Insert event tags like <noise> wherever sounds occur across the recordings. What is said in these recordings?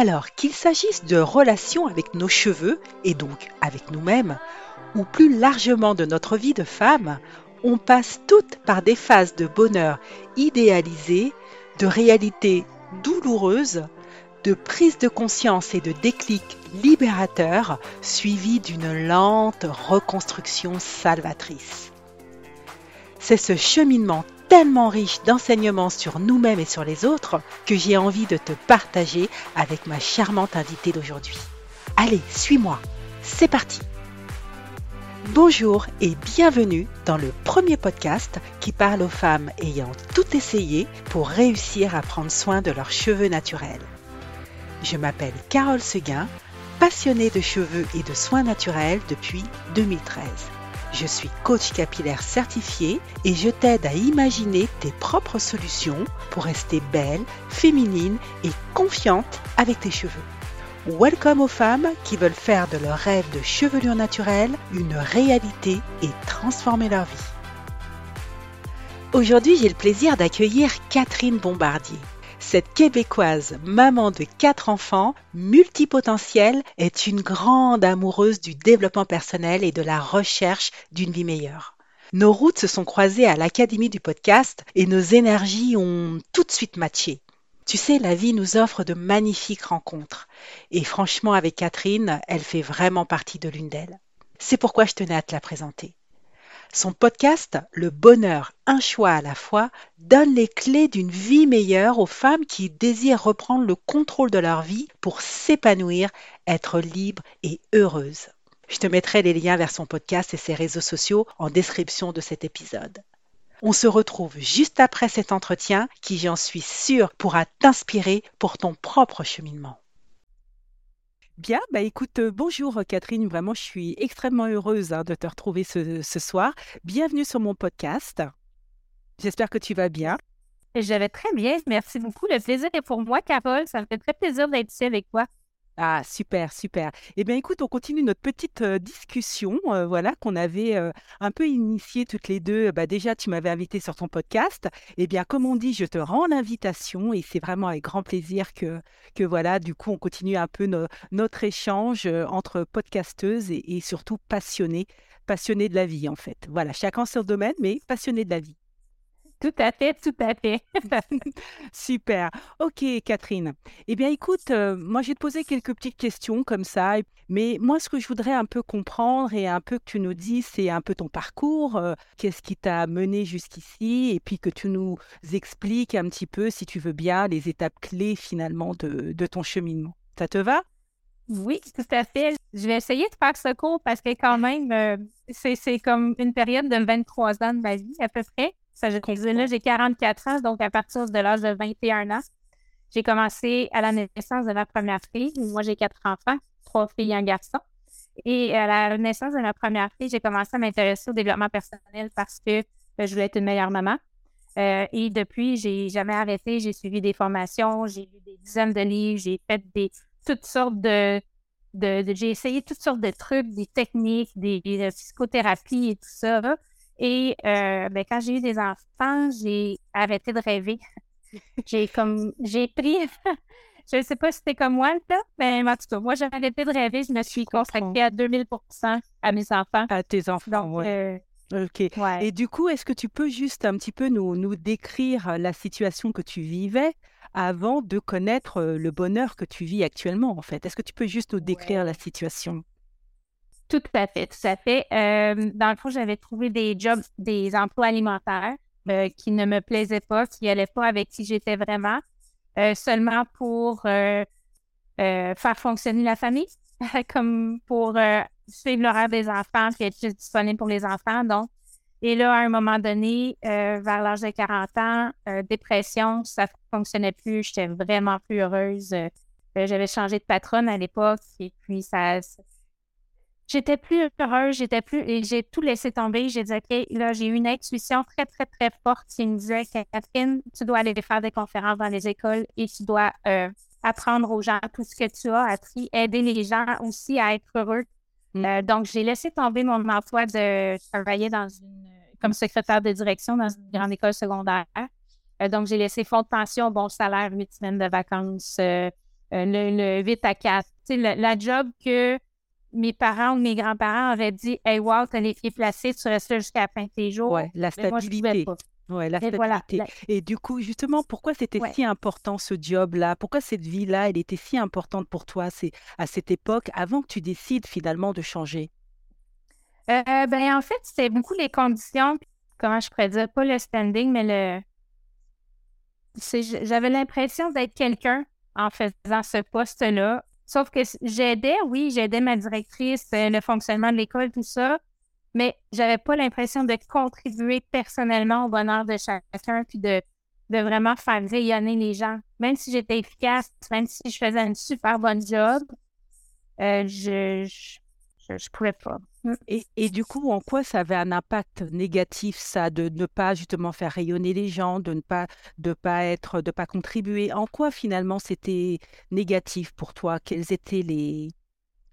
Alors qu'il s'agisse de relations avec nos cheveux et donc avec nous-mêmes, ou plus largement de notre vie de femme, on passe toutes par des phases de bonheur idéalisées, de réalité douloureuse, de prise de conscience et de déclic libérateur, suivi d'une lente reconstruction salvatrice. C'est ce cheminement tellement riche d'enseignements sur nous-mêmes et sur les autres que j'ai envie de te partager avec ma charmante invitée d'aujourd'hui. Allez, suis-moi, c'est parti Bonjour et bienvenue dans le premier podcast qui parle aux femmes ayant tout essayé pour réussir à prendre soin de leurs cheveux naturels. Je m'appelle Carole Seguin, passionnée de cheveux et de soins naturels depuis 2013. Je suis coach capillaire certifié et je t'aide à imaginer tes propres solutions pour rester belle, féminine et confiante avec tes cheveux. Welcome aux femmes qui veulent faire de leur rêve de chevelure naturelle une réalité et transformer leur vie. Aujourd'hui, j'ai le plaisir d'accueillir Catherine Bombardier. Cette Québécoise, maman de quatre enfants, multipotentielle, est une grande amoureuse du développement personnel et de la recherche d'une vie meilleure. Nos routes se sont croisées à l'Académie du podcast et nos énergies ont tout de suite matché. Tu sais, la vie nous offre de magnifiques rencontres. Et franchement, avec Catherine, elle fait vraiment partie de l'une d'elles. C'est pourquoi je tenais à te la présenter. Son podcast, Le bonheur, un choix à la fois, donne les clés d'une vie meilleure aux femmes qui désirent reprendre le contrôle de leur vie pour s'épanouir, être libres et heureuses. Je te mettrai les liens vers son podcast et ses réseaux sociaux en description de cet épisode. On se retrouve juste après cet entretien qui, j'en suis sûre, pourra t'inspirer pour ton propre cheminement. Bien, bah écoute, euh, bonjour Catherine, vraiment je suis extrêmement heureuse hein, de te retrouver ce, ce, soir. Bienvenue sur mon podcast. J'espère que tu vas bien. Je vais très bien, merci beaucoup. Le plaisir est pour moi, Carole. Ça me fait très plaisir d'être ici avec toi. Ah, super, super. Eh bien, écoute, on continue notre petite discussion, voilà, qu'on avait un peu initiée toutes les deux. Bah, déjà, tu m'avais invité sur ton podcast. Eh bien, comme on dit, je te rends l'invitation et c'est vraiment avec grand plaisir que, que voilà, du coup, on continue un peu notre échange entre podcasteuses et, et surtout passionnées, passionnées de la vie, en fait. Voilà, chacun son domaine, mais passionnées de la vie. Tout à fait, tout à fait. <laughs> Super. OK, Catherine. Eh bien, écoute, euh, moi, je vais te poser quelques petites questions comme ça. Mais moi, ce que je voudrais un peu comprendre et un peu que tu nous dises, c'est un peu ton parcours. Euh, qu'est-ce qui t'a mené jusqu'ici? Et puis que tu nous expliques un petit peu, si tu veux bien, les étapes clés finalement de, de ton cheminement. Ça te va? Oui, tout à fait. Je vais essayer de faire ce cours parce que quand même, euh, c'est comme une période de 23 ans de ma vie à peu près. Ça, je là, j'ai 44 ans, donc à partir de l'âge de 21 ans, j'ai commencé à la naissance de ma première fille. Moi, j'ai quatre enfants, trois filles et un garçon. Et à la naissance de ma première fille, j'ai commencé à m'intéresser au développement personnel parce que euh, je voulais être une meilleure maman. Euh, et depuis, j'ai jamais arrêté. J'ai suivi des formations, j'ai lu des dizaines de livres, j'ai fait des toutes sortes de, de, j'ai essayé toutes sortes de trucs, des techniques, des, des psychothérapies et tout ça. Et euh, ben, quand j'ai eu des enfants, j'ai arrêté de rêver. j'ai comme j'ai pris <laughs> je ne sais pas si c'était comme moi, là, mais en tout cas, moi, j'ai arrêté de rêver. Je me suis consacrée à 2000% à mes enfants. À tes enfants, oui. Euh, OK. Et du coup, est-ce que tu peux juste un petit peu nous, nous décrire la situation que tu vivais avant de connaître le bonheur que tu vis actuellement, en fait? Est-ce que tu peux juste nous décrire la situation? Tout à fait, tout à fait. Euh, dans le fond, j'avais trouvé des jobs, des emplois alimentaires euh, qui ne me plaisaient pas, qui n'allaient pas avec qui j'étais vraiment, euh, seulement pour faire fonctionner la famille, <laughs> comme pour suivre l'horaire des enfants, puis être juste disponible pour les enfants. Donc, et là, à un moment donné, vers l'âge de 40 ans, dépression, ça fonctionnait plus, j'étais vraiment plus heureuse. J'avais changé de patronne à l'époque et puis ça J'étais plus heureuse, j'étais plus. Et j'ai tout laissé tomber. J'ai dit, OK, là, j'ai eu une intuition très, très, très forte qui me disait, Catherine, tu dois aller faire des conférences dans les écoles et tu dois euh, apprendre aux gens tout ce que tu as appris, aider les gens aussi à être heureux. Mm. Euh, donc, j'ai laissé tomber mon emploi de travailler dans une, comme secrétaire de direction dans une grande école secondaire. Euh, donc, j'ai laissé fonds de pension, bon salaire, huit semaines de vacances, euh, le, 8 à 4. La, la job que mes parents ou mes grands-parents auraient dit Hey, wow, t'as les pieds placés, tu restes là jusqu'à la fin de tes jours. Oui, la stabilité. Oui, la stabilité. Et du coup, justement, pourquoi c'était si important ce job-là? Pourquoi cette vie-là, elle était si importante pour toi à cette époque, avant que tu décides finalement de changer? Euh, ben, En fait, c'était beaucoup les conditions, comment je pourrais dire, pas le standing, mais le. J'avais l'impression d'être quelqu'un en faisant ce poste-là. Sauf que j'aidais, oui, j'aidais ma directrice, euh, le fonctionnement de l'école, tout ça, mais j'avais pas l'impression de contribuer personnellement au bonheur de chacun, puis de, de vraiment faire rayonner les gens. Même si j'étais efficace, même si je faisais un super bon job, euh, je, je, je, pouvais pas. Mmh. Et, et, du coup, en quoi ça avait un impact négatif, ça, de ne pas justement faire rayonner les gens, de ne pas, de pas être, de pas contribuer? En quoi finalement c'était négatif pour toi? Quels étaient les,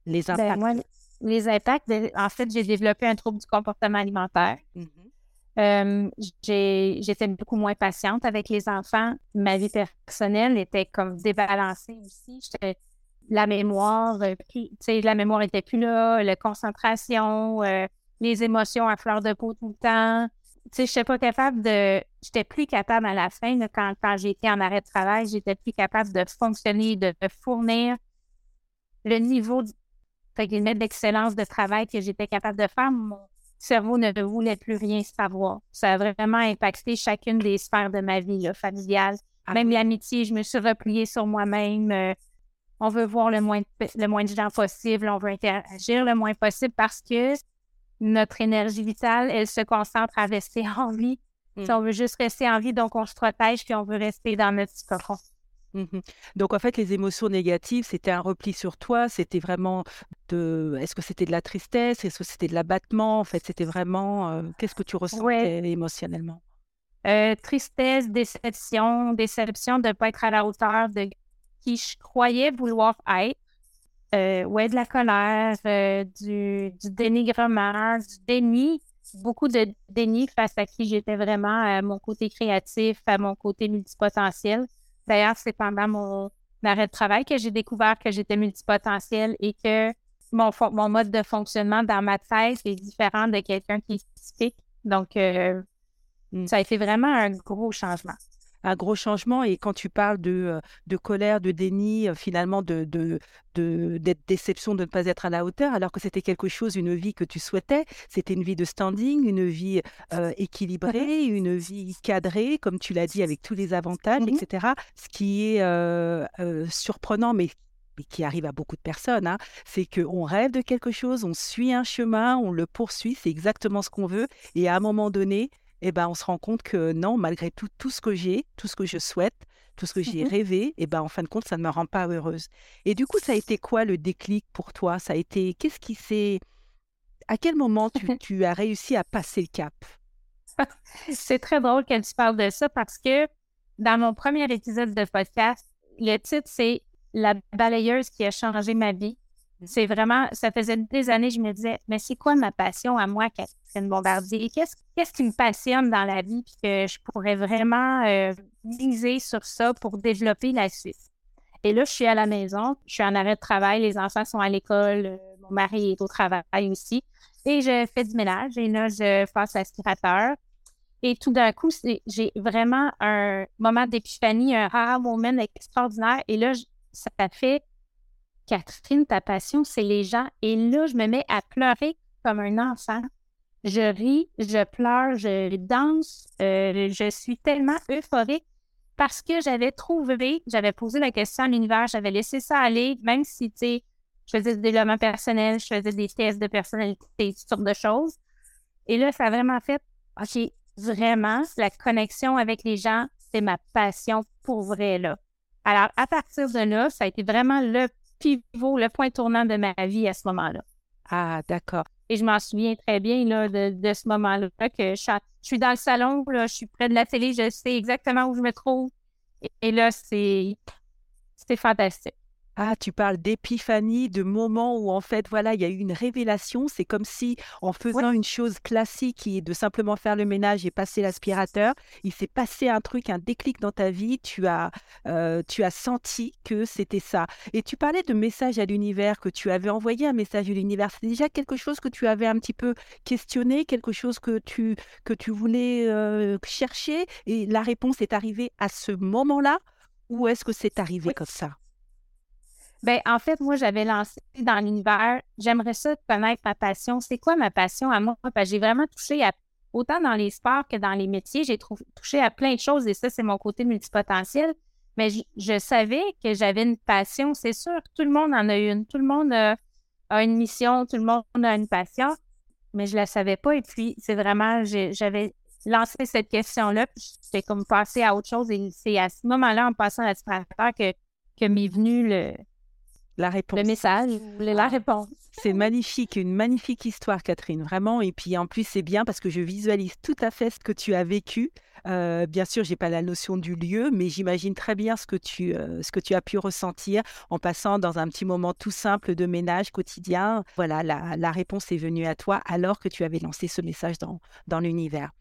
les ben, impacts? les impacts, en fait, j'ai développé un trouble du comportement alimentaire. Mm-hmm. j'étais beaucoup moins patiente avec les enfants. Ma vie personnelle était comme débalancée aussi. La mémoire, euh, tu sais, la mémoire était plus là, la concentration, euh, les émotions à fleur de peau tout le temps. Tu sais, je n'étais pas capable de. J'étais plus capable à la fin, quand, quand j'étais en arrêt de travail, j'étais plus capable de fonctionner, de, de fournir le niveau d'excellence de travail que j'étais capable de faire, mon cerveau ne voulait plus rien savoir. Ça a vraiment impacté chacune des sphères de ma vie, là, familiale. Ah même l'amitié, je me suis repliée sur moi-même. Euh, on veut voir le moins, de, le moins de gens possible, on veut interagir le moins possible parce que notre énergie vitale, elle se concentre à rester <laughs> en vie. Si on veut juste rester en vie, donc on se protège puis on veut rester dans notre petit cocon. Mmh Donc en fait, les émotions négatives, c'était un repli sur toi, c'était vraiment de... Est-ce que c'était de la tristesse? Est-ce que c'était de l'abattement? En fait, c'était vraiment... Euh, qu'est-ce que tu ressentais émotionnellement? Euh, tristesse, déception, déception de ne pas être à la hauteur de qui je croyais vouloir être. Euh, ouais, de la colère, du, du, dénigrement, du déni, beaucoup de déni face à qui j'étais vraiment à mon côté créatif, à mon côté multipotentiel. D'ailleurs, c'est pendant mon arrêt de travail que j'ai découvert que j'étais multipotentiel et que mon, mon mode de fonctionnement dans ma tête est différent de quelqu'un qui est typique. Donc, euh, mmh. ça a été vraiment un gros changement un gros changement. Et quand tu parles de, euh, de colère, de déni, euh, finalement, de, déception de ne pas être à la hauteur, alors que c'était quelque chose, une vie que tu souhaitais, c'était une vie de standing, une vie euh, équilibrée, une vie cadrée, comme tu l'as dit, avec tous les avantages, mmh etc. Ce qui est surprenant, mais mais qui arrive à beaucoup de personnes, hein, c'est qu'on rêve de quelque chose, on suit un chemin, on le poursuit, c'est exactement ce qu'on veut, et à un moment donné, eh ben, on se rend compte que non, malgré tout, tout ce que j'ai, tout ce que je souhaite, tout ce que j'ai mmh rêvé, eh ben, en fin de compte, ça ne me rend pas heureuse. Et du coup, ça a été quoi le déclic pour toi? Ça a été, qu'est-ce qui s'est... À quel moment <laughs> tu, as réussi à passer le cap? C'est très drôle que tu parles de ça parce que dans mon premier épisode de podcast, le titre, c'est La balayeuse qui a changé ma vie. Mmh. C'est vraiment, ça faisait des années, je me disais, mais c'est quoi ma passion à moi, Catherine Bombardier? Qu'est-ce, qu'est-ce qui me passionne dans la vie puis que je pourrais vraiment euh, miser sur ça pour développer la suite? Et là, je suis à la maison, je suis en arrêt de travail, les enfants sont à l'école, euh, mon mari est au travail aussi. Et je fais du ménage et là, je passe l'aspirateur. Et tout d'un coup, j'ai vraiment un moment d'épiphanie, un rare moment extraordinaire. Et là, ça fait Catherine, ta passion, c'est les gens. Et là, je me mets à pleurer comme un enfant. Je ris, je pleure, je danse. Euh, je suis tellement euphorique parce que j'avais trouvé, j'avais posé la question à l'univers, j'avais laissé ça aller, même si, tu sais, je faisais du développement personnel, je faisais des tests de personnalité, toutes sortes de choses. Et là, ça a vraiment fait, OK, vraiment, la connexion avec les gens, c'est ma passion pour vrai, là. Alors, à partir de là, ça a été vraiment le pivot, le point tournant de ma vie à ce moment-là. Ah, d'accord. Et je m'en souviens très bien là, de, ce moment-là, que je, suis dans le salon, là, je suis près de la télé, je sais exactement où je me trouve. Et, là, c'est fantastique. Ah, tu parles d'épiphanie, de moments où en fait, voilà, il y a eu une révélation. C'est comme si en faisant une chose classique qui est de simplement faire le ménage et passer l'aspirateur, il s'est passé un truc, un déclic dans ta vie. Tu as, euh, tu as senti que c'était ça. Et tu parlais de message à l'univers, que tu avais envoyé un message à l'univers. C'est déjà quelque chose que tu avais un petit peu questionné, quelque chose que tu, que tu voulais euh, chercher et la réponse est arrivée à ce moment-là ou est-ce que c'est arrivé comme ça? Ben, en fait, moi, j'avais lancé dans l'univers, j'aimerais ça connaître ma passion. C'est quoi ma passion à moi? Parce j'ai vraiment touché à, autant dans les sports que dans les métiers, j'ai touché à plein de choses et ça, c'est mon côté multipotentiel. Mais je, savais que j'avais une passion, c'est sûr. Tout le monde en a une. Tout le monde a, une mission, tout le monde a une passion, mais je ne la savais pas. Et puis, c'est vraiment, j'avais lancé cette question-là, puis j'étais comme passé à autre chose. Et c'est à ce moment-là, en passant à l'aspirateur, que, que m'est venu le, la réponse. Le message, la réponse. C'est magnifique, une magnifique histoire, Catherine, vraiment. Et puis en plus, c'est bien parce que je visualise tout à fait ce que tu as vécu. Euh, bien sûr, j'ai pas la notion du lieu, mais j'imagine très bien ce que tu euh, ce que tu as pu ressentir en passant dans un petit moment tout simple de ménage quotidien. Voilà, la, la réponse est venue à toi alors que tu avais lancé ce message dans dans l'univers.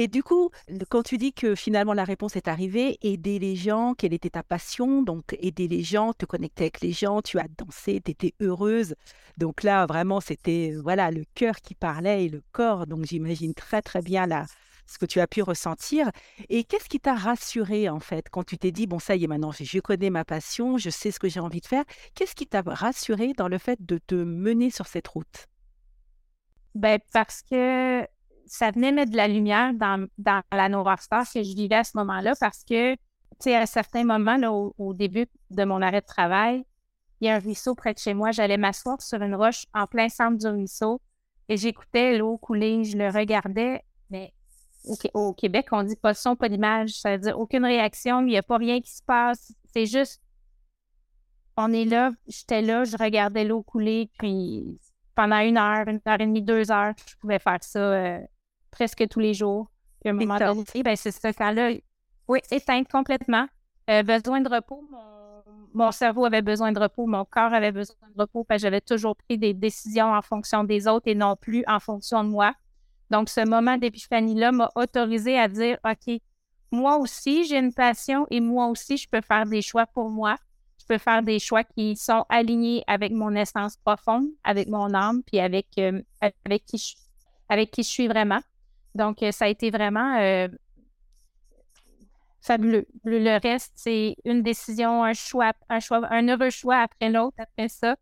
Et du coup, quand tu dis que finalement la réponse est arrivée, aider les gens, quelle était ta passion? Donc, aider les gens, te connecter avec les gens, tu as dansé, tu étais heureuse. Donc là, vraiment, c'était voilà le cœur qui parlait et le corps. Donc, j'imagine très, très bien là, ce que tu as pu ressentir. Et qu'est-ce qui t'a rassuré en fait quand tu t'es dit, bon, ça y est, maintenant, je connais ma passion, je sais ce que j'ai envie de faire? Qu'est-ce qui t'a rassuré dans le fait de te mener sur cette route? Ben, parce que ça venait mettre de la lumière dans, dans la Star que je vivais à ce moment-là parce que, tu sais, à certains moments, au, début de mon arrêt de travail, il y a un ruisseau près de chez moi. J'allais m'asseoir sur une roche en plein centre du ruisseau et j'écoutais l'eau couler, je le regardais. Mais au, Québec, on dit pas de son, pas d'image. Ça veut dire aucune réaction, il n'y a pas rien qui se passe. C'est juste, on est là, j'étais là, je regardais l'eau couler, puis pendant une heure, une heure et demie, deux heures, je pouvais faire ça. Euh, presque tous les jours. Puis à un moment donné, ben, c'est ça, quand-là, oui, éteinte complètement. Euh, besoin de repos. Mon, cerveau avait besoin de repos, mon corps avait besoin de repos, parce que j'avais toujours pris des décisions en fonction des autres et non plus en fonction de moi. Donc, ce moment d'épiphanie-là m'a autorisé à dire, OK, moi aussi, j'ai une passion et moi aussi, je peux faire des choix pour moi. Je peux faire des choix qui sont alignés avec mon essence profonde, avec mon âme, puis avec, euh, avec, qui je, avec qui je suis vraiment. Donc, euh, ça a été vraiment euh, fabuleux. Le, reste, c'est une décision, un choix, un choix, un heureux choix après l'autre. Après ça,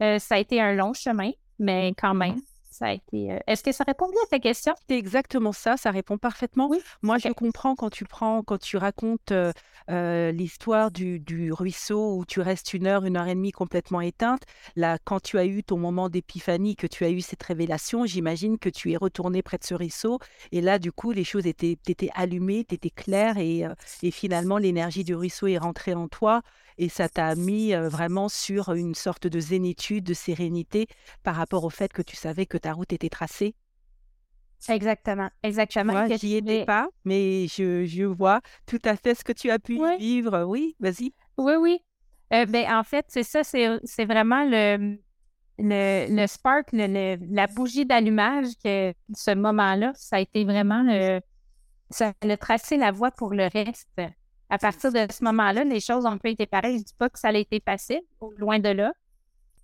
euh, ça a été un long chemin, mais quand même, ça a été. Euh, est-ce que ça répond bien à ta question? C'est exactement ça, ça répond parfaitement. Oui. Moi, je comprends quand tu prends, quand tu racontes euh, euh, l'histoire du, ruisseau où tu restes une heure, une heure et demie complètement éteinte. Là, quand tu as eu ton moment d'épiphanie, que tu as eu cette révélation, j'imagine que tu es retourné près de ce ruisseau. Et là, du coup, les choses étaient, étaient allumées, tu étais clair et, et finalement, l'énergie du ruisseau est rentrée en toi et ça t'a mis vraiment sur une sorte de zénitude, de sérénité par rapport au fait que tu savais que ta route était tracée? Exactement, exactement. Moi, j'y étais pas, mais je, vois tout à fait ce que tu as pu vivre. Oui, vas-y. Oui, oui. Euh, ben, en fait, c'est ça, c'est vraiment le, le, spark, la bougie d'allumage que ce moment-là, ça a été vraiment le, ça a tracé la voie pour le reste à partir de ce moment-là, les choses ont peu été pareilles. Je ne dis pas que ça a été facile, loin de là.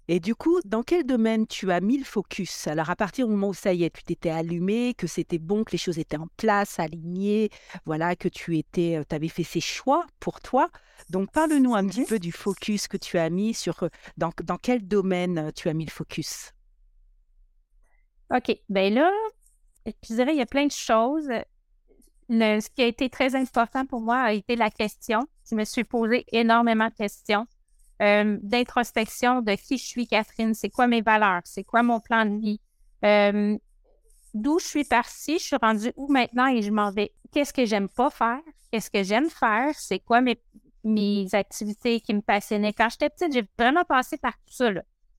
Et du coup, dans quel domaine tu as mis le focus? Alors, à partir du moment où ça y est, tu t'étais allumé, que c'était bon, que les choses étaient en place, alignées, voilà, que tu étais, euh, avais fait ces choix pour toi. Donc, parle-nous un petit mmh peu du focus que tu as mis sur, euh, dans, dans quel domaine euh, tu as mis le focus? OK. Ben là, je dirais, il y a plein de choses ce qui a été très important pour moi a été la question. Je me suis posé énormément de questions euh, d'introspection de qui je suis, Catherine, c'est quoi mes valeurs, c'est quoi mon plan de vie, euh, d'où je suis partie, je suis rendue où maintenant et je m'en vais. Qu'est-ce que j'aime pas faire, qu'est-ce que j'aime faire, c'est quoi mes, mes activités qui me passionnaient? Quand j'étais petite, j'ai vraiment passé par tout ça.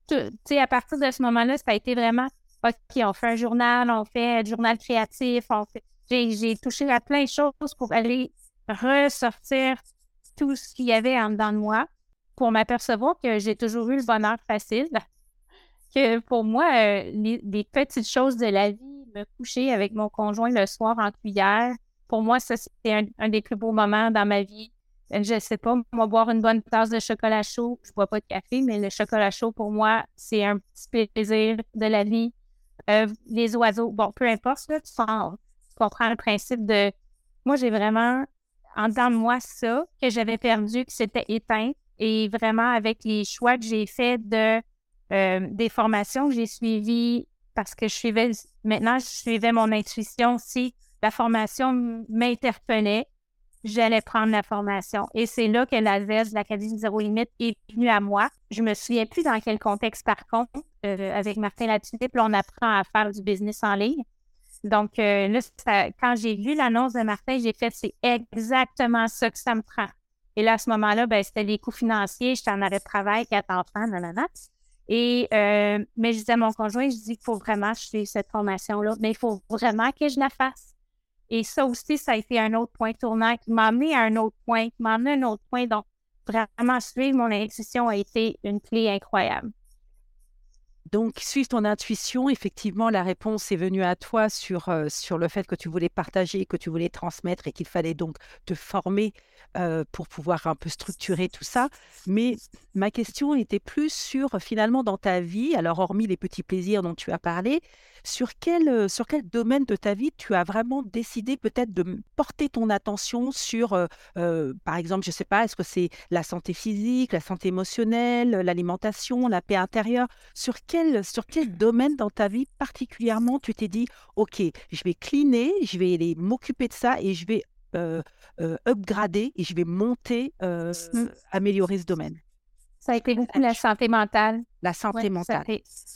Tu sais, à partir de ce moment-là, ça a été vraiment OK, on fait un journal, on fait un journal créatif, on fait j'ai touché à plein de choses pour aller ressortir tout ce qu'il y avait en dedans de moi pour m'apercevoir que j'ai toujours eu le bonheur facile. Que pour moi, euh, les, petites choses de la vie, me coucher avec mon conjoint le soir en cuillère, pour moi, ça, c'était un, des plus beaux moments dans ma vie. Euh, je sais pas, moi, boire une bonne tasse de chocolat chaud, je bois pas de café, mais le chocolat chaud, pour moi, c'est un petit plaisir de la vie. Euh, les oiseaux, bon, peu importe, là, tu, tu comprends le principe de. Moi, j'ai vraiment en dedans de moi ça que j'avais perdu, que c'était éteint. Et vraiment, avec les choix que j'ai faits de euh, des formations que j'ai suivies, parce que je suivais maintenant, je suivais mon intuition. Si la formation m'interpellait, j'allais prendre la formation. Et c'est là que la VES, l'Académie Zéro Limite, est venue à moi. Je me souviens plus dans quel contexte, par contre, euh, avec Martin Latulippe, on apprend à faire du business en ligne. Donc, euh, là, quand j'ai vu l'annonce de Martin, j'ai fait, c'est exactement ça que ça me prend. Et là, à ce moment-là, ben, c'était les coûts financiers, j'étais en arrêt de travail, quatre enfants, nanana. Et, euh, mais je disais à mon conjoint, je dis qu'il faut vraiment que cette formation-là, mais il faut vraiment que je la fasse. Et ça aussi, ça a été un autre point tournant qui m'a amené à un autre point, qui m'a amené à un autre point. Donc, vraiment suivre mon intuition a été une clé incroyable. Donc, suivre ton intuition, effectivement, la réponse est venue à toi sur, euh, sur le fait que tu voulais partager, que tu voulais transmettre et qu'il fallait donc te former euh, pour pouvoir un peu structurer tout ça. Mais ma question était plus sur finalement dans ta vie, alors hormis les petits plaisirs dont tu as parlé, sur quel, euh, sur quel domaine de ta vie tu as vraiment décidé peut-être de porter ton attention sur, euh, par exemple, je ne sais pas, est-ce que c'est la santé physique, la santé émotionnelle, l'alimentation, la paix intérieure? Sur quel, sur quel domaine dans ta vie particulièrement tu t'es dit, OK, je vais cleaner, je vais m'occuper de ça et je vais euh, euh, upgrader et je vais monter, euh, améliorer ce domaine? Ça a été beaucoup la santé mentale. La santé mentale.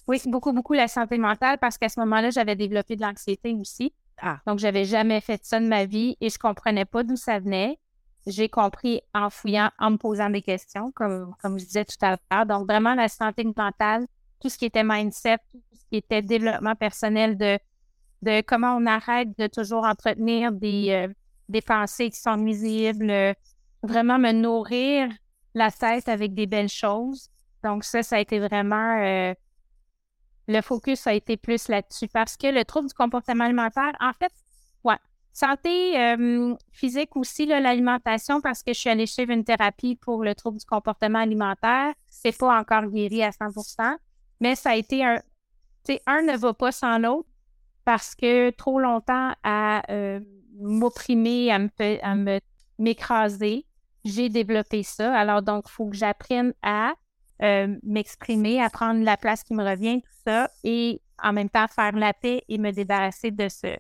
Oui, beaucoup, beaucoup la santé mentale parce qu'à ce moment-là, j'avais développé de l'anxiété aussi. Ah. Donc, j'avais jamais fait ça de ma vie et je comprenais pas d'où ça venait. J'ai compris en fouillant, en me posant des questions, comme, comme je disais tout à l'heure. Donc, vraiment, la santé mentale, tout ce qui était mindset, tout ce qui était développement personnel de, de comment on arrête de toujours entretenir des, des pensées qui sont nuisibles, euh, vraiment me nourrir la tête avec des belles choses. Donc ça, ça a été vraiment... Euh, le focus a été plus là-dessus parce que le trouble du comportement alimentaire, en fait, ouais, santé euh, physique aussi, l'alimentation, parce que je suis allée suivre une thérapie pour le trouble du comportement alimentaire. C'est pas encore guéri à 100% mais ça a été un... Tu sais, un ne va pas sans l'autre parce que trop longtemps à m'opprimer, à me, m'écraser. J'ai développé ça. Alors, donc, il faut que j'apprenne à euh, m'exprimer, à prendre la place qui me revient, tout ça, et en même temps faire la paix et me débarrasser de ce,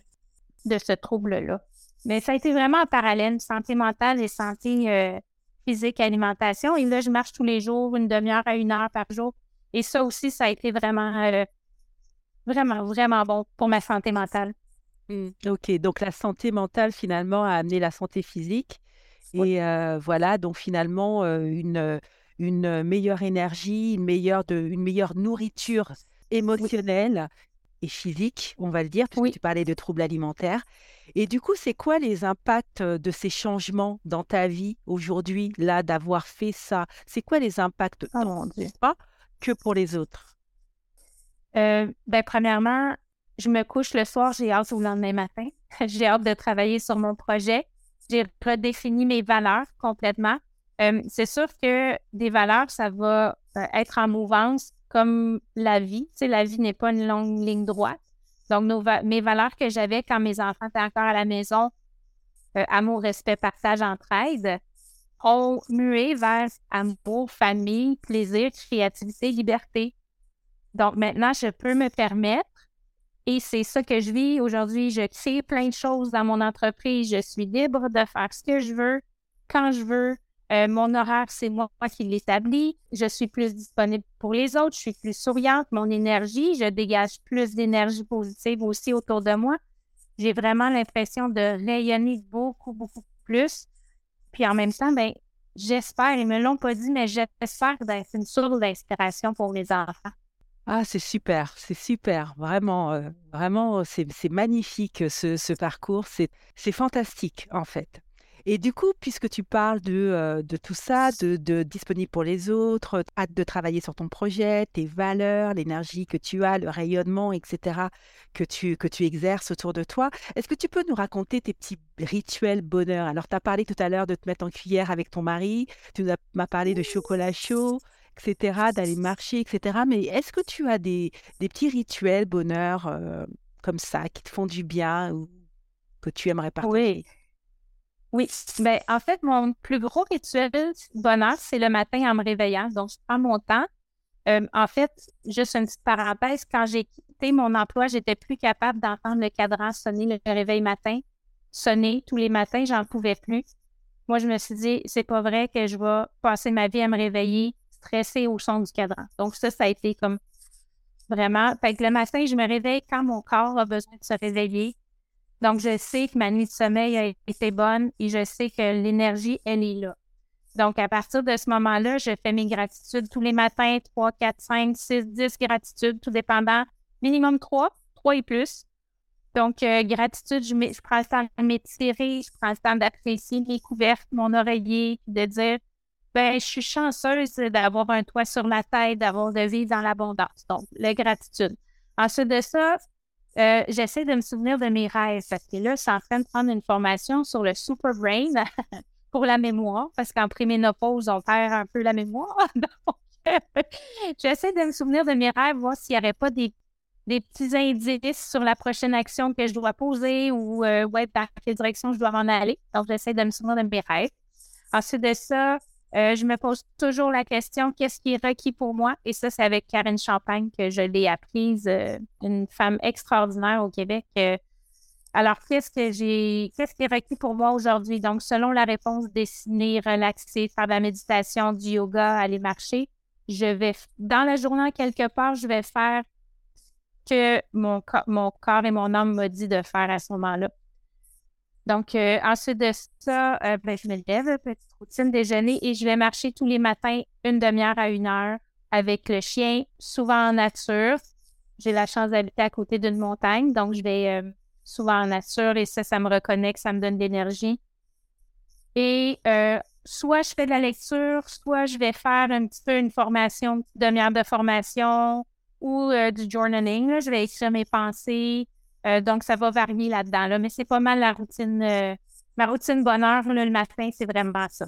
de ce trouble-là. Mais ça a été vraiment en parallèle, santé mentale et santé euh, physique, alimentation. Et là, je marche tous les jours, une demi-heure à une heure par jour. Et ça aussi, ça a été vraiment, euh, vraiment, vraiment bon pour ma santé mentale. Mmh. Ok, donc la santé mentale finalement a amené la santé physique. Et voilà, donc finalement, une, une meilleure énergie, une meilleure, de, une meilleure nourriture émotionnelle et physique, on va le dire, puisque tu parlais de troubles alimentaires. Et du coup, c'est quoi les impacts de ces changements dans ta vie aujourd'hui, là, d'avoir fait ça? C'est quoi les impacts, oh, pas que pour les autres? Ben, Premièrement, je me couche le soir, j'ai hâte au lendemain matin. j'ai hâte de travailler sur mon projet. J'ai redéfini mes valeurs complètement. Euh, c'est sûr que des valeurs, ça va euh, être en mouvance comme la vie. Tu sais, la vie n'est pas une longue ligne droite. Donc, mes valeurs que j'avais quand mes enfants étaient encore à la maison, euh, amour, respect, partage, entraide, ont mué vers amour, famille, plaisir, créativité, liberté. Donc, maintenant, je peux me permettre et c'est ça que je vis aujourd'hui. Je crée plein de choses dans mon entreprise. Je suis libre de faire ce que je veux, quand je veux. Euh, mon horaire, c'est moi qui l'établis. Je suis plus disponible pour les autres. Je suis plus souriante. Mon énergie, je dégage plus d'énergie positive aussi autour de moi. J'ai vraiment l'impression de rayonner beaucoup, beaucoup plus. Puis en même temps, ben, j'espère, ils me l'ont pas dit, mais j'espère d'être une source d'inspiration pour mes enfants. Ah, c'est super, c'est super, vraiment, euh, vraiment, c'est magnifique ce, ce parcours, c'est fantastique en fait. Et du coup, puisque tu parles de, euh, de tout ça, de, de disponible pour les autres, hâte de travailler sur ton projet, tes valeurs, l'énergie que tu as, le rayonnement, etc., que tu, que tu exerces autour de toi, est-ce que tu peux nous raconter tes petits rituels bonheur? Alors, tu as parlé tout à l'heure de te mettre en cuillère avec ton mari, tu m'as parlé de chocolat chaud, etc., d'aller marcher, etc. Mais est-ce que tu as des, des petits rituels bonheur euh, comme ça qui te font du bien ou que tu aimerais partager? Oui. Oui, ben, en fait, mon plus gros rituel bonheur, c'est le matin en me réveillant. Donc, je prends mon temps. Euh, en fait, juste une petite parenthèse, quand j'ai quitté mon emploi, j'étais plus capable d'entendre le cadran sonner le réveil matin, sonner tous les matins, j'en pouvais plus. Moi, je me suis dit, c'est pas vrai que je vais passer ma vie à me réveiller stressée au son du cadran. Donc, ça, ça a été comme vraiment. Fait que le matin, je me réveille quand mon corps a besoin de se réveiller. Donc, je sais que ma nuit de sommeil a été bonne et je sais que l'énergie, elle est là. Donc, à partir de ce moment-là, je fais mes gratitudes tous les matins, 3, 4, 5, 6, 10 gratitudes, tout dépendant. Minimum 3, 3 et plus. Donc, euh, gratitude, je, je, prends le temps de m'étirer, je prends le temps d'apprécier mes couvertes, mon oreiller, de dire, ben, je suis chanceuse d'avoir un toit sur la tête, d'avoir de vivre dans l'abondance. Donc, la gratitude. Ensuite de ça, euh, j'essaie de me souvenir de mes rêves parce que là, je suis en train de prendre une formation sur le super brain <laughs> pour la mémoire parce qu'en préménopause, on perd un peu la mémoire. <laughs> Donc, <laughs> j'essaie de me souvenir de mes rêves, voir s'il n'y aurait pas des, des, petits indices sur la prochaine action que je dois poser ou euh, ouais, dans quelle direction je dois m'en aller. Donc, j'essaie de me souvenir de mes rêves. Ensuite de ça, euh, je me pose toujours la question qu'est-ce qui est requis pour moi? Et ça, c'est avec Karine Champagne que je l'ai apprise, euh, une femme extraordinaire au Québec. Euh. alors, qu'est-ce que j'ai, qu'est-ce qui est requis pour moi aujourd'hui? Donc, selon la réponse, dessiner, relaxer, faire de la méditation, du yoga, aller marcher, je vais dans la journée quelque part, je vais faire que mon, mon corps et mon âme m'ont dit de faire à ce moment-là. Donc, euh, ensuite de ça, euh, ben, je me lève, petite routine déjeuner, et je vais marcher tous les matins une demi-heure à une heure avec le chien, souvent en nature. J'ai la chance d'habiter à côté d'une montagne, donc je vais euh, souvent en nature et ça, ça me reconnecte, ça me donne de l'énergie. Et soit je fais de la lecture, soit je vais faire un petit peu une formation, une demi-heure de formation ou du journaling. Je vais écrire mes pensées, euh, donc, ça va varier là-dedans. Là, mais c'est pas mal la routine, euh, ma routine bonheur le matin, c'est vraiment ça.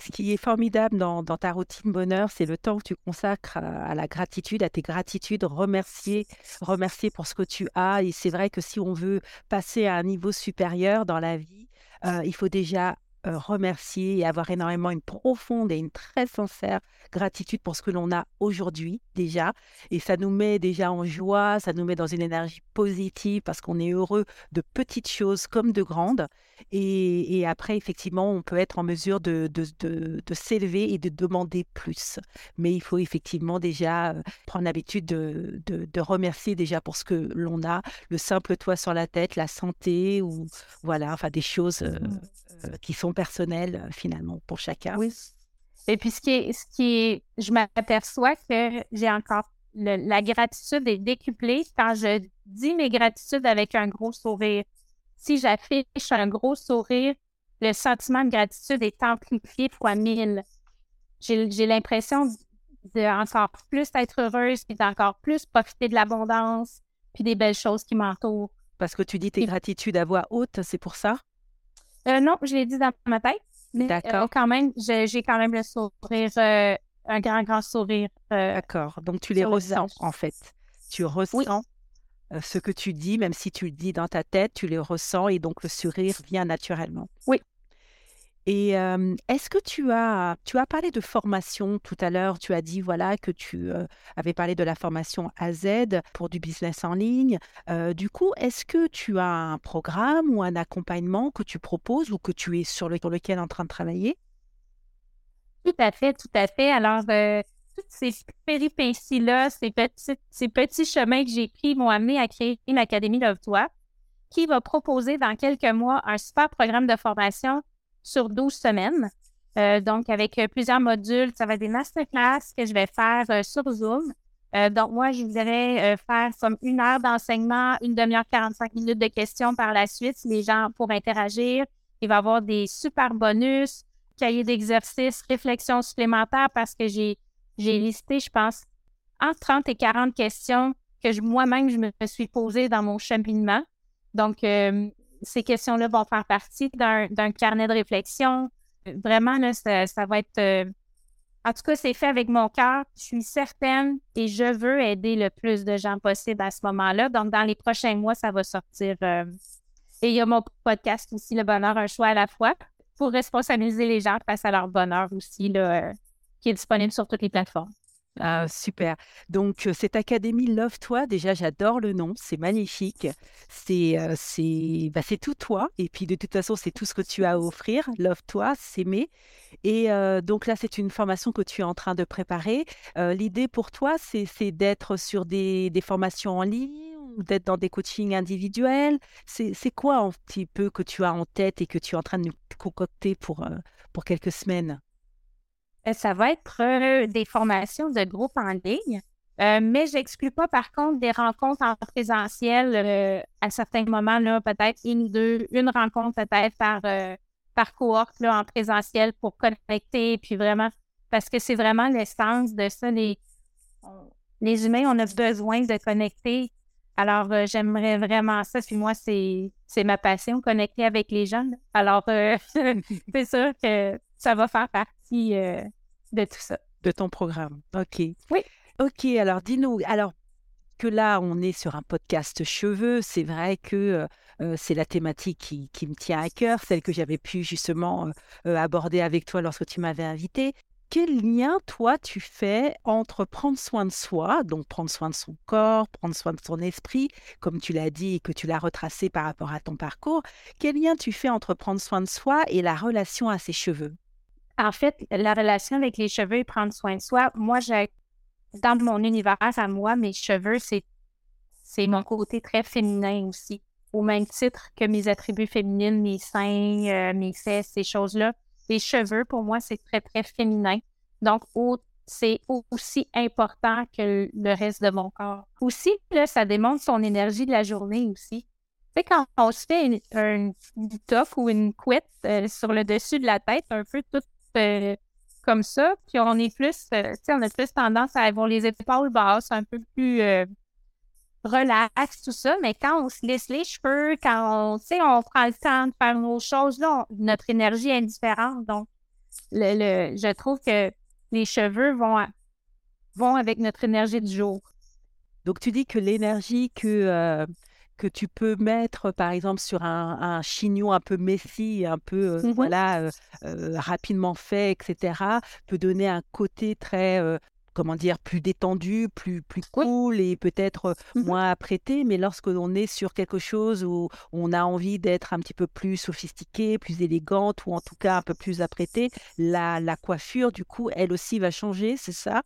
Ce qui est formidable dans, ta routine bonheur, c'est le temps que tu consacres à, la gratitude, à tes gratitudes, remercier, remercier pour ce que tu as. Et c'est vrai que si on veut passer à un niveau supérieur dans la vie, euh, il faut déjà remercier et avoir énormément une profonde et une très sincère gratitude pour ce que l'on a aujourd'hui déjà. Et ça nous met déjà en joie, ça nous met dans une énergie positive parce qu'on est heureux de petites choses comme de grandes. Et, après, effectivement, on peut être en mesure de, de, s'élever et de demander plus. Mais il faut effectivement déjà prendre l'habitude de, de, remercier déjà pour ce que l'on a, le simple toit sur la tête, la santé, ou voilà, enfin des choses mmh. Qui sont personnelles finalement pour chacun. Oui. Et puis, ce qui est, ce qui est je m'aperçois que j'ai encore la gratitude est décuplée quand je dis mes gratitudes avec un gros sourire. Si j'affiche un gros sourire, le sentiment de gratitude est amplifié fois mille. J'ai l'impression d'encore plus être heureuse, puis d'encore plus profiter de l'abondance, puis des belles choses qui m'entourent. Parce que tu dis tes gratitudes à voix haute, c'est pour ça? Euh, non, je l'ai dit dans ma tête. Euh, D'accord. quand même, j'ai quand même le sourire, euh, un grand, grand sourire. D'accord. Donc, tu les ressens, en fait. Tu ressens ce que tu dis, même si tu le dis dans ta tête, tu les ressens et donc le sourire vient naturellement. Oui, et est-ce que tu as, tu as parlé de formation tout à l'heure, tu as dit voilà que tu avais parlé de la formation AZ pour du business en ligne. du coup, est-ce que tu as un programme ou un accompagnement que tu proposes ou que tu es sur, lequel en train de travailler? Tout à fait, tout à fait. Alors, toutes ces péripéties-là, ces petits, ces petits chemins que j'ai pris m'ont amené à créer l'Académie Love Toi, qui va proposer dans quelques mois un super programme de formation sur 12 semaines. Euh, donc, avec euh, plusieurs modules, ça va être des masterclass que je vais faire euh, sur Zoom. donc, moi, je voudrais faire comme une heure d'enseignement, une demi-heure, 45 minutes de questions par la suite, les gens pour interagir. Il va y avoir des super bonus, cahiers d'exercices, réflexions supplémentaires parce que j'ai, listé, je pense, entre 30 et 40 questions que moi-même, je me suis posées dans mon cheminement. Donc, ces questions-là vont faire partie d'un, carnet de réflexion. Vraiment, là, ça, va être... Euh, en tout cas, c'est fait avec mon cœur. Je suis certaine et je veux aider le plus de gens possible à ce moment-là. Donc, dans les prochains mois, ça va sortir. Euh, et il y a mon podcast aussi, Le bonheur, un choix à la fois, pour responsabiliser les gens face à leur bonheur aussi, là, qui est disponible sur toutes les plateformes. Ah, super. Donc, cette académie Love Toi, déjà, j'adore le nom, c'est magnifique. Bah, c'est tout toi. Et puis, de toute façon, c'est tout ce que tu as à offrir. Love Toi, s'aimer. Et donc là, c'est une formation que tu es en train de préparer. L'idée pour toi, c'est d'être sur des, formations en ligne ou d'être dans des coachings individuels? C'est quoi un petit peu que tu as en tête et que tu es en train de nous concocter pour quelques semaines? Euh, ça va être euh, des formations de groupe en ligne. Euh, mais je n'exclus pas, par contre, des rencontres en présentiel à certains moments, peut-être une ou deux, une rencontre peut-être par, par cohorte là, en présentiel pour connecter, puis vraiment, parce que c'est vraiment l'essence de ça. Les, les humains, on a besoin de connecter. Alors, j'aimerais vraiment ça. Puis moi, c'est, c'est ma passion, connecter avec les gens. Alors, <laughs> c'est sûr que ça va faire partie euh, de tout ça. De ton programme. OK. Oui. OK. Alors, dis-nous, alors que là, on est sur un podcast cheveux, c'est vrai que euh, euh, c'est la thématique qui, me tient à cœur, celle que j'avais pu justement aborder avec toi lorsque tu m'avais invité quel lien, toi, tu fais entre prendre soin de soi, donc prendre soin de son corps, prendre soin de son esprit, comme tu l'as dit et que tu l'as retracé par rapport à ton parcours, quel lien tu fais entre prendre soin de soi et la relation à ses cheveux? En fait, la relation avec les cheveux et prendre soin de soi, moi, j'ai, dans mon univers à moi, mes cheveux, c'est, c'est mon côté très féminin aussi. Au même titre que mes attributs féminins, mes seins, euh, mes fesses, ces choses-là les cheveux, pour moi, c'est très, très féminin. Donc, c'est aussi important que le reste de mon corps. Aussi, là, ça démontre son énergie de la journée aussi. Tu sais, quand on se fait un toque ou une couette euh, sur le dessus de la tête, un peu tout euh, comme ça, puis on est plus, euh, on a plus tendance à avoir les épaules basses, un peu plus relax, tout ça, mais quand on se laisse les cheveux, quand on, on prend le temps de faire nos choses, là, notre énergie est différente. Donc, le, je trouve que les cheveux vont, vont avec notre énergie du jour. Donc, tu dis que l'énergie que, euh, que tu peux mettre, par exemple, sur un, chignon un peu messy, un peu euh, mm-hmm. voilà, euh, rapidement fait, etc., peut donner un côté très comment dire, plus détendu, plus, plus cool et peut-être mmh moins apprêté. Mais lorsque l'on est sur quelque chose où on a envie d'être un petit peu plus sophistiqué, plus élégante ou en tout cas un peu plus apprêté, la, la coiffure, du coup, elle aussi va changer, c'est ça?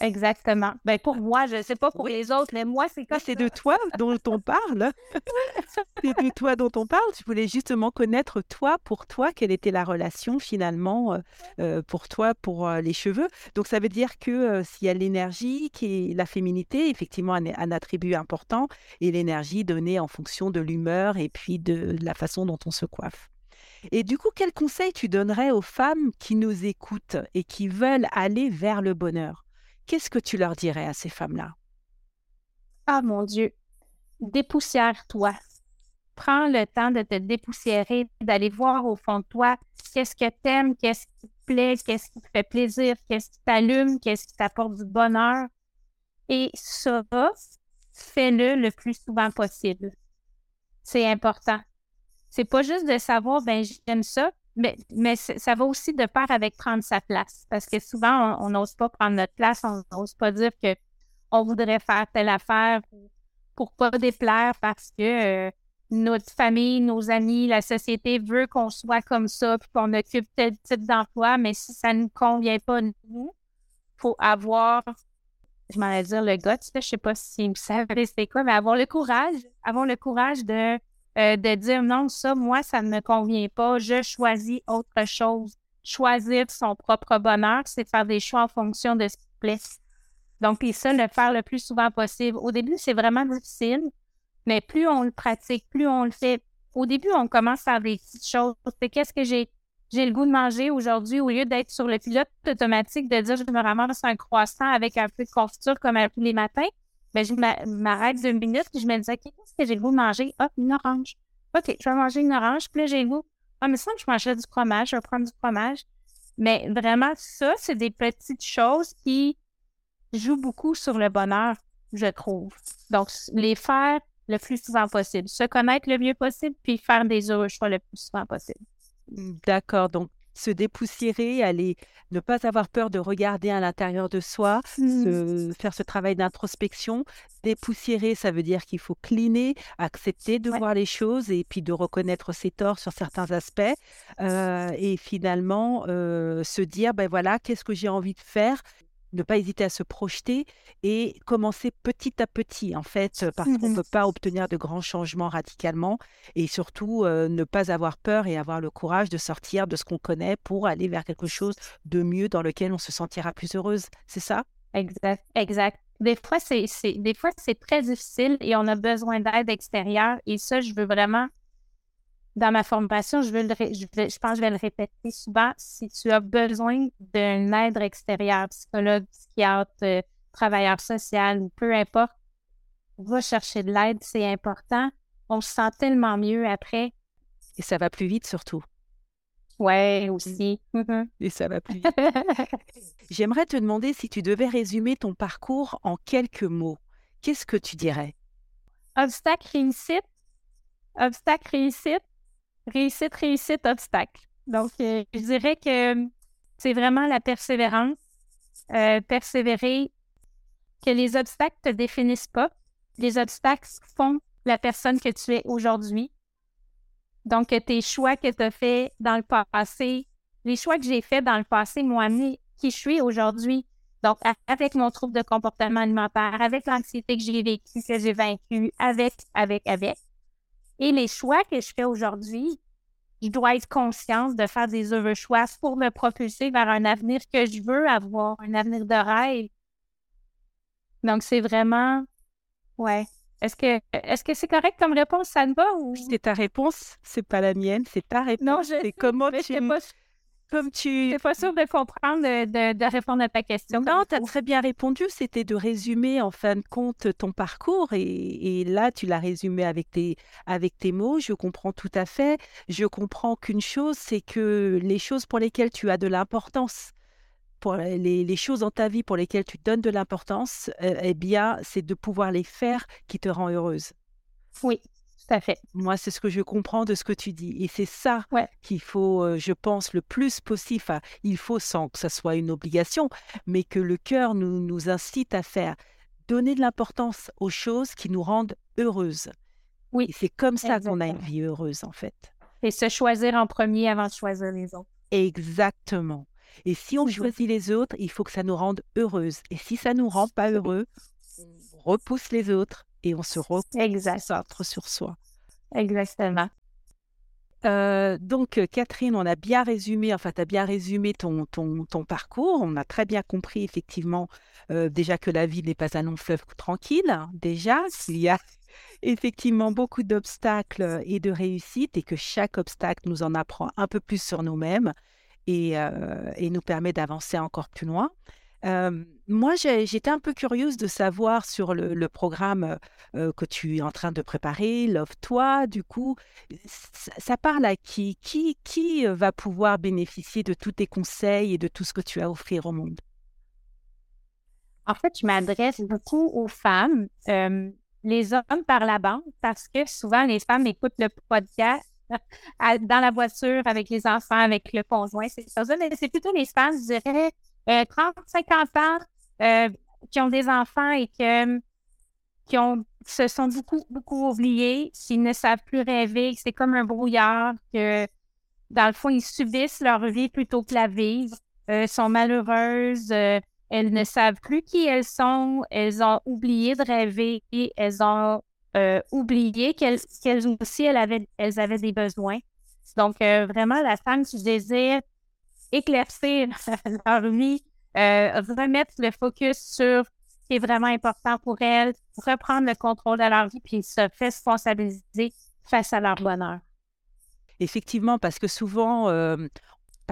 Exactement. Ben pour moi, je ne sais pas pour les autres, mais moi, c'est comme C'est de toi dont on parle? <laughs> c'est de toi dont on parle? Tu voulais justement connaître toi, pour toi, quelle était la relation finalement euh, euh, pour toi, pour euh, les cheveux? Donc ça veut dire que s'il y a l'énergie, qui est la féminité, effectivement un, un attribut important, et l'énergie donnée en fonction de l'humeur et puis de la façon dont on se coiffe. Et du coup, quel conseil tu donnerais aux femmes qui nous écoutent et qui veulent aller vers le bonheur? Qu'est-ce que tu leur dirais à ces femmes-là? Ah mon Dieu, dépoussière-toi. Prends le temps de te dépoussiérer, d'aller voir au fond de toi qu'est-ce que tu aimes, qu'est-ce qui te plaît, qu'est-ce qui te fait plaisir, qu'est-ce qui t'allume, qu'est-ce qui t'apporte du bonheur. Et ça, fais-le le plus souvent possible. C'est important. C'est pas juste de savoir, ben j'aime ça, mais, mais ça va aussi de pair avec prendre sa place. Parce que souvent, on n'ose pas prendre notre place, on n'ose pas dire qu'on voudrait faire telle affaire pour, pas déplaire parce que euh, notre famille, nos amis, la société veut qu'on soit comme ça, puis qu'on occupe tel type d'emploi, mais si ça ne convient pas nous, faut avoir, je m'en vais dire le goût, je sais pas si vous savez c'est quoi, mais avoir le courage, avoir le courage de euh, de dire non, ça, moi, ça ne me convient pas, je choisis autre chose. Choisir son propre bonheur, c'est faire des choix en fonction de ce qui plaît. Donc, puis ça, le faire le plus souvent possible. Au début, c'est vraiment difficile, mais plus on le pratique, plus on le fait, au début, on commence par des petites choses. Qu'est-ce que j'ai j'ai le goût de manger aujourd'hui, au lieu d'être sur le pilote automatique, de dire je me ramasse un croissant avec un peu de confiture comme tous les matins, ben, je m'arrête deux minutes et je me dis, OK, qu'est-ce que j'ai le goût manger? Hop, une orange. OK, je vais manger une orange. Puis là, j'ai le goût. Ah, mais ça, je mangerais du fromage, je vais prendre du fromage. Mais vraiment, ça, c'est des petites choses qui jouent beaucoup sur le bonheur, je trouve. Donc, les faire le plus souvent possible. Se connaître le mieux possible, puis faire des heureux choix le plus souvent possible. D'accord, donc se dépoussiérer, aller ne pas avoir peur de regarder à l'intérieur de soi, mmh. faire ce travail d'introspection. Dépoussiérer, ça veut dire qu'il faut cleaner, accepter de voir les choses et puis de reconnaître ses torts sur certains aspects. Euh, et finalement, euh, se dire, ben voilà, qu'est-ce que j'ai envie de faire ne pas hésiter à se projeter et commencer petit à petit, en fait, parce qu'on ne mmh peut pas obtenir de grands changements radicalement et surtout ne pas avoir peur et avoir le courage de sortir de ce qu'on connaît pour aller vers quelque chose de mieux dans lequel on se sentira plus heureuse. C'est ça? Exact, exact. Des fois, c'est, des fois, c'est très difficile et on a besoin d'aide extérieure. Et ça, je veux vraiment dans ma formation, je, veux je, pense que je vais le répéter souvent, si tu as besoin d'une aide extérieure, psychologue, psychiatre, euh, travailleur social, ou peu importe, va chercher de l'aide, c'est important. On se sent tellement mieux après. Et ça va plus vite surtout. Ouais, aussi. Mm-hmm. Et ça va plus vite. <laughs> J'aimerais te demander si tu devais résumer ton parcours en quelques mots. Qu'est-ce que tu dirais? Obstacle, réussite. Obstacle, réussite réussite, réussite, obstacle. Donc, euh, je dirais que c'est vraiment la persévérance, euh, persévérer, que les obstacles ne te définissent pas. Les obstacles font la personne que tu es aujourd'hui. Donc, tes choix que tu as faits dans le passé, les choix que j'ai faits dans le passé m'ont amené qui je suis aujourd'hui. Donc, avec mon trouble de comportement alimentaire, avec l'anxiété que j'ai vécue, que j'ai vaincue, avec, avec, avec. Et les choix que je fais aujourd'hui, je dois être consciente de faire des heureux choix pour me propulser vers un avenir que je veux avoir, un avenir de rêve. Donc, c'est vraiment. Ouais. Est-ce que est-ce que c'est correct comme réponse, ça te va ou c'est ta réponse, c'est pas la mienne, c'est ta réponse. Non, je c'est comment tu comme tu... n'es pas sûre de comprendre, de, répondre à ta question. Non, tu as très bien répondu. C'était de résumer, en fin de compte, ton parcours. Et, là, tu l'as résumé avec tes, avec tes mots. Je comprends tout à fait. Je comprends qu'une chose, c'est que les choses pour lesquelles tu as de l'importance, pour les, les, choses dans ta vie pour lesquelles tu donnes de l'importance, euh, eh bien, c'est de pouvoir les faire qui te rend heureuse. Oui, à fait. Moi, c'est ce que je comprends de ce que tu dis. Et c'est ça qu'il faut, euh, je pense, le plus possible. il faut sans que ça soit une obligation, mais que le cœur nous, nous incite à faire. Donner de l'importance aux choses qui nous rendent heureuses. Oui. c'est comme ça qu'on a une vie heureuse, en fait. Et se choisir en premier avant de choisir les autres. Exactement. Et si on choisit les autres, il faut que ça nous rende heureuses. Et si ça nous rend pas heureux, on repousse les autres et on se recentre sur soi. Exactement. Euh, donc, Catherine, on a bien résumé, enfin, tu as bien résumé ton, ton, ton, parcours. On a très bien compris, effectivement, euh, déjà que la vie n'est pas un long fleuve tranquille, hein, déjà, qu'il y a <laughs> effectivement beaucoup d'obstacles et de réussites et que chaque obstacle nous en apprend un peu plus sur nous-mêmes et, euh, et, nous permet d'avancer encore plus loin moi, j'étais un peu curieuse de savoir sur le, programme que tu es en train de préparer, Love Toi, du coup, ça, parle à qui? Qui, va pouvoir bénéficier de tous tes conseils et de tout ce que tu as à offrir au monde? En fait, je m'adresse beaucoup aux femmes. les hommes par la bande, parce que souvent, les femmes écoutent le podcast <laughs> dans la voiture avec les enfants, avec le conjoint, c'est ça. Mais c'est plutôt les femmes, je dirais, 30, euh, 50 ans euh, qui ont des enfants et que, qui ont, se sont beaucoup, beaucoup oubliés, qui ne savent plus rêver, que c'est comme un brouillard, que dans le fond, ils subissent leur vie plutôt que la vivre, euh, sont malheureuses, elles ne savent plus qui elles sont, elles ont oublié de rêver, et elles ont oublié qu'elles aussi, elles avaient, elles avaient des besoins. Donc, vraiment, la femme qui désire éclaircir <laughs> leur vie, euh, remettre le focus sur ce qui est vraiment important pour elles, reprendre le contrôle de leur vie, puis se responsabiliser face à leur bonheur. Effectivement, parce que souvent,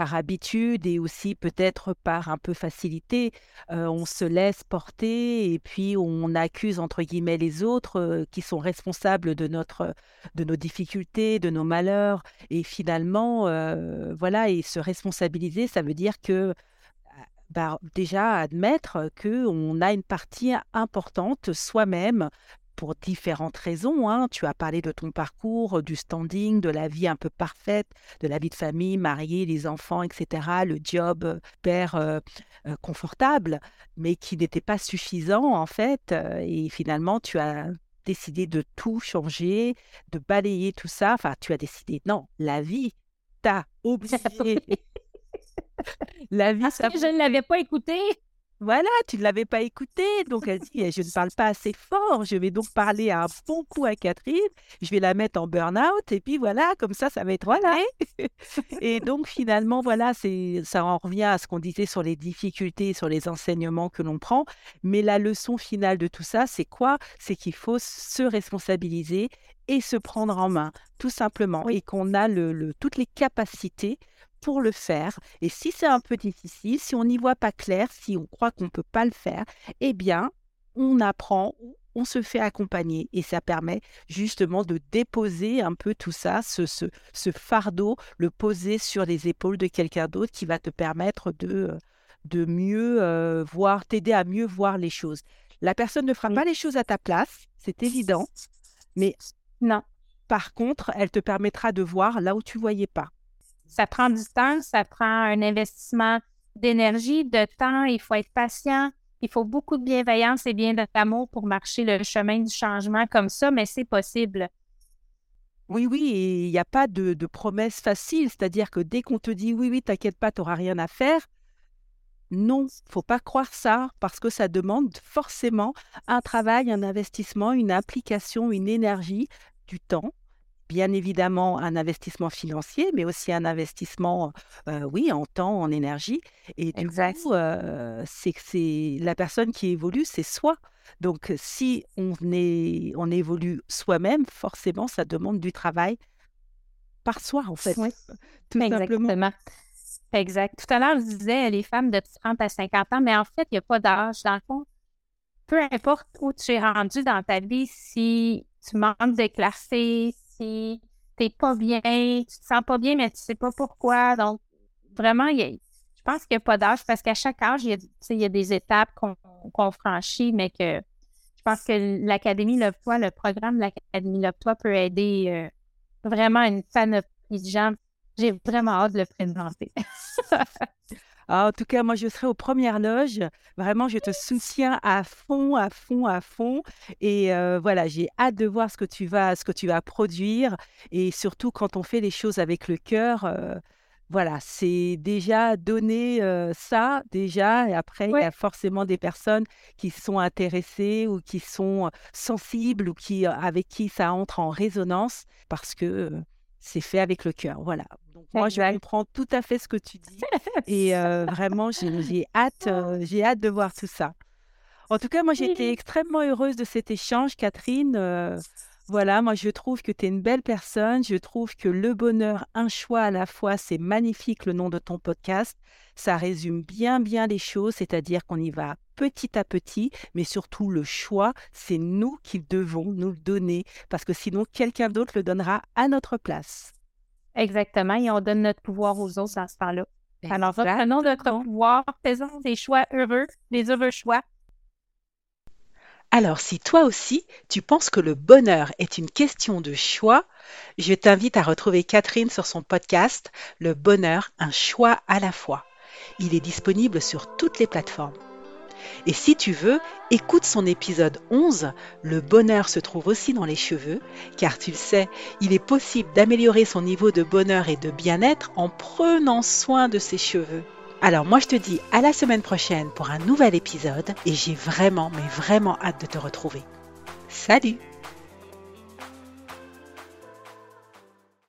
par habitude et aussi peut-être par un peu facilité, on se laisse porter et puis on accuse entre guillemets les autres qui sont responsables de notre de nos difficultés, de nos malheurs. Et finalement voilà et se responsabiliser, ça veut dire que bah, déjà admettre que on a une partie importante soi-même pour différentes raisons. Hein. Tu as parlé de ton parcours, du standing, de la vie un peu parfaite, de la vie de famille, mariée, les enfants, etc., le job euh, père euh, euh, confortable, mais qui n'était pas suffisant en fait. et finalement, tu as décidé de tout changer, de balayer tout ça. Enfin, tu as décidé, non, la vie t'a obligé. <laughs> la vie, ça... je ne l'avais pas écouté. Voilà, tu ne l'avais pas écouté. Donc elle dit, «Eh, je ne parle pas assez fort. Je vais donc parler un bon coup à Catherine. Je vais la mettre en burn-out. Et puis voilà, comme ça, ça va être voilà. <laughs> et donc finalement, voilà, c'est ça en revient à ce qu'on disait sur les difficultés, sur les enseignements que l'on prend. Mais la leçon finale de tout ça, c'est quoi? C'est qu'il faut se responsabiliser et se prendre en main, tout simplement. Et qu'on a le, toutes les capacités pour le faire. Et si c'est un peu difficile, si on n'y voit pas clair, si on croit qu'on ne peut pas le faire, eh bien, on apprend, on se fait accompagner et ça permet justement de déposer un peu tout ça, ce, ce, fardeau, le poser sur les épaules de quelqu'un d'autre qui va te permettre de, de mieux euh, voir, t'aider à mieux voir les choses. La personne ne fera pas les choses à ta place, c'est évident, mais non. Par contre, elle te permettra de voir là où tu voyais pas ça prend du temps, ça prend un investissement d'énergie, de temps, il faut être patient, il faut beaucoup de bienveillance et bien d'amour pour marcher le chemin du changement comme ça, mais c'est possible. Oui, oui, il n'y a pas de, de promesse facile, c'est-à-dire que dès qu'on te dit oui, oui, t'inquiète pas, tu n'auras rien à faire, non, faut pas croire ça parce que ça demande forcément un travail, un investissement, une application, une énergie, du temps bien évidemment un investissement financier, mais aussi un investissement, euh, oui, en temps, en énergie. Et du coup, euh, c'est la personne qui évolue, c'est soi. Donc, si on, est, on évolue soi-même, forcément, ça demande du travail par soi, en fait. Oui, tout Exactement. Exact. Tout à l'heure, je disais les femmes de 30 à 50 ans, mais en fait, il n'y a pas d'âge. Dans le fond, peu importe où tu es rendu dans ta vie, si tu manques d'éclaircir, tu t'es pas bien, tu te sens pas bien, mais tu sais pas pourquoi. Donc, vraiment, je pense qu'il n'y a pas d'âge parce qu'à chaque âge, il y a, des étapes qu'on franchit, mais que je pense que l'Académie Love-toi, le programme de l'Académie Love-toi peut aider euh, vraiment une panoplie de gens. J'ai vraiment hâte de le présenter. <laughs> Ah, en tout cas, moi, je serai aux premières loges. Vraiment, je te soutiens à fond, à fond, à fond. Et euh, voilà, j'ai hâte de voir ce que tu vas, ce que tu vas produire. Et surtout, quand on fait les choses avec le cœur, euh, voilà, c'est déjà donner euh, ça, déjà. Et après, il y a forcément des personnes qui sont intéressées ou qui sont sensibles ou qui, avec qui ça entre en résonance parce que c'est fait avec le cœur. Voilà. Moi, je comprends tout à fait ce que tu dis. <laughs> Et euh, vraiment, j'ai hâte, euh, j'ai hâte de voir tout ça. En tout cas, moi, j'ai été extrêmement heureuse de cet échange, Catherine. Euh, voilà, moi, je trouve que tu es une belle personne. Je trouve que le bonheur, un choix à la fois, c'est magnifique le nom de ton podcast. Ça résume bien, bien les choses, c'est-à-dire qu'on y va petit à petit, mais surtout le choix, c'est nous qui devons nous le donner, parce que sinon quelqu'un d'autre le donnera à notre place. Exactement, et on donne notre pouvoir aux autres dans ce temps-là. Alors, reprenons notre pouvoir, faisons des choix heureux, des heureux choix. Alors, si toi aussi, tu penses que le bonheur est une question de choix, je t'invite à retrouver Catherine sur son podcast Le bonheur, un choix à la fois. Il est disponible sur toutes les plateformes. Et si tu veux, écoute son épisode 11, Le bonheur se trouve aussi dans les cheveux, car tu le sais, il est possible d'améliorer son niveau de bonheur et de bien-être en prenant soin de ses cheveux. Alors moi je te dis à la semaine prochaine pour un nouvel épisode et j'ai vraiment mais vraiment hâte de te retrouver. Salut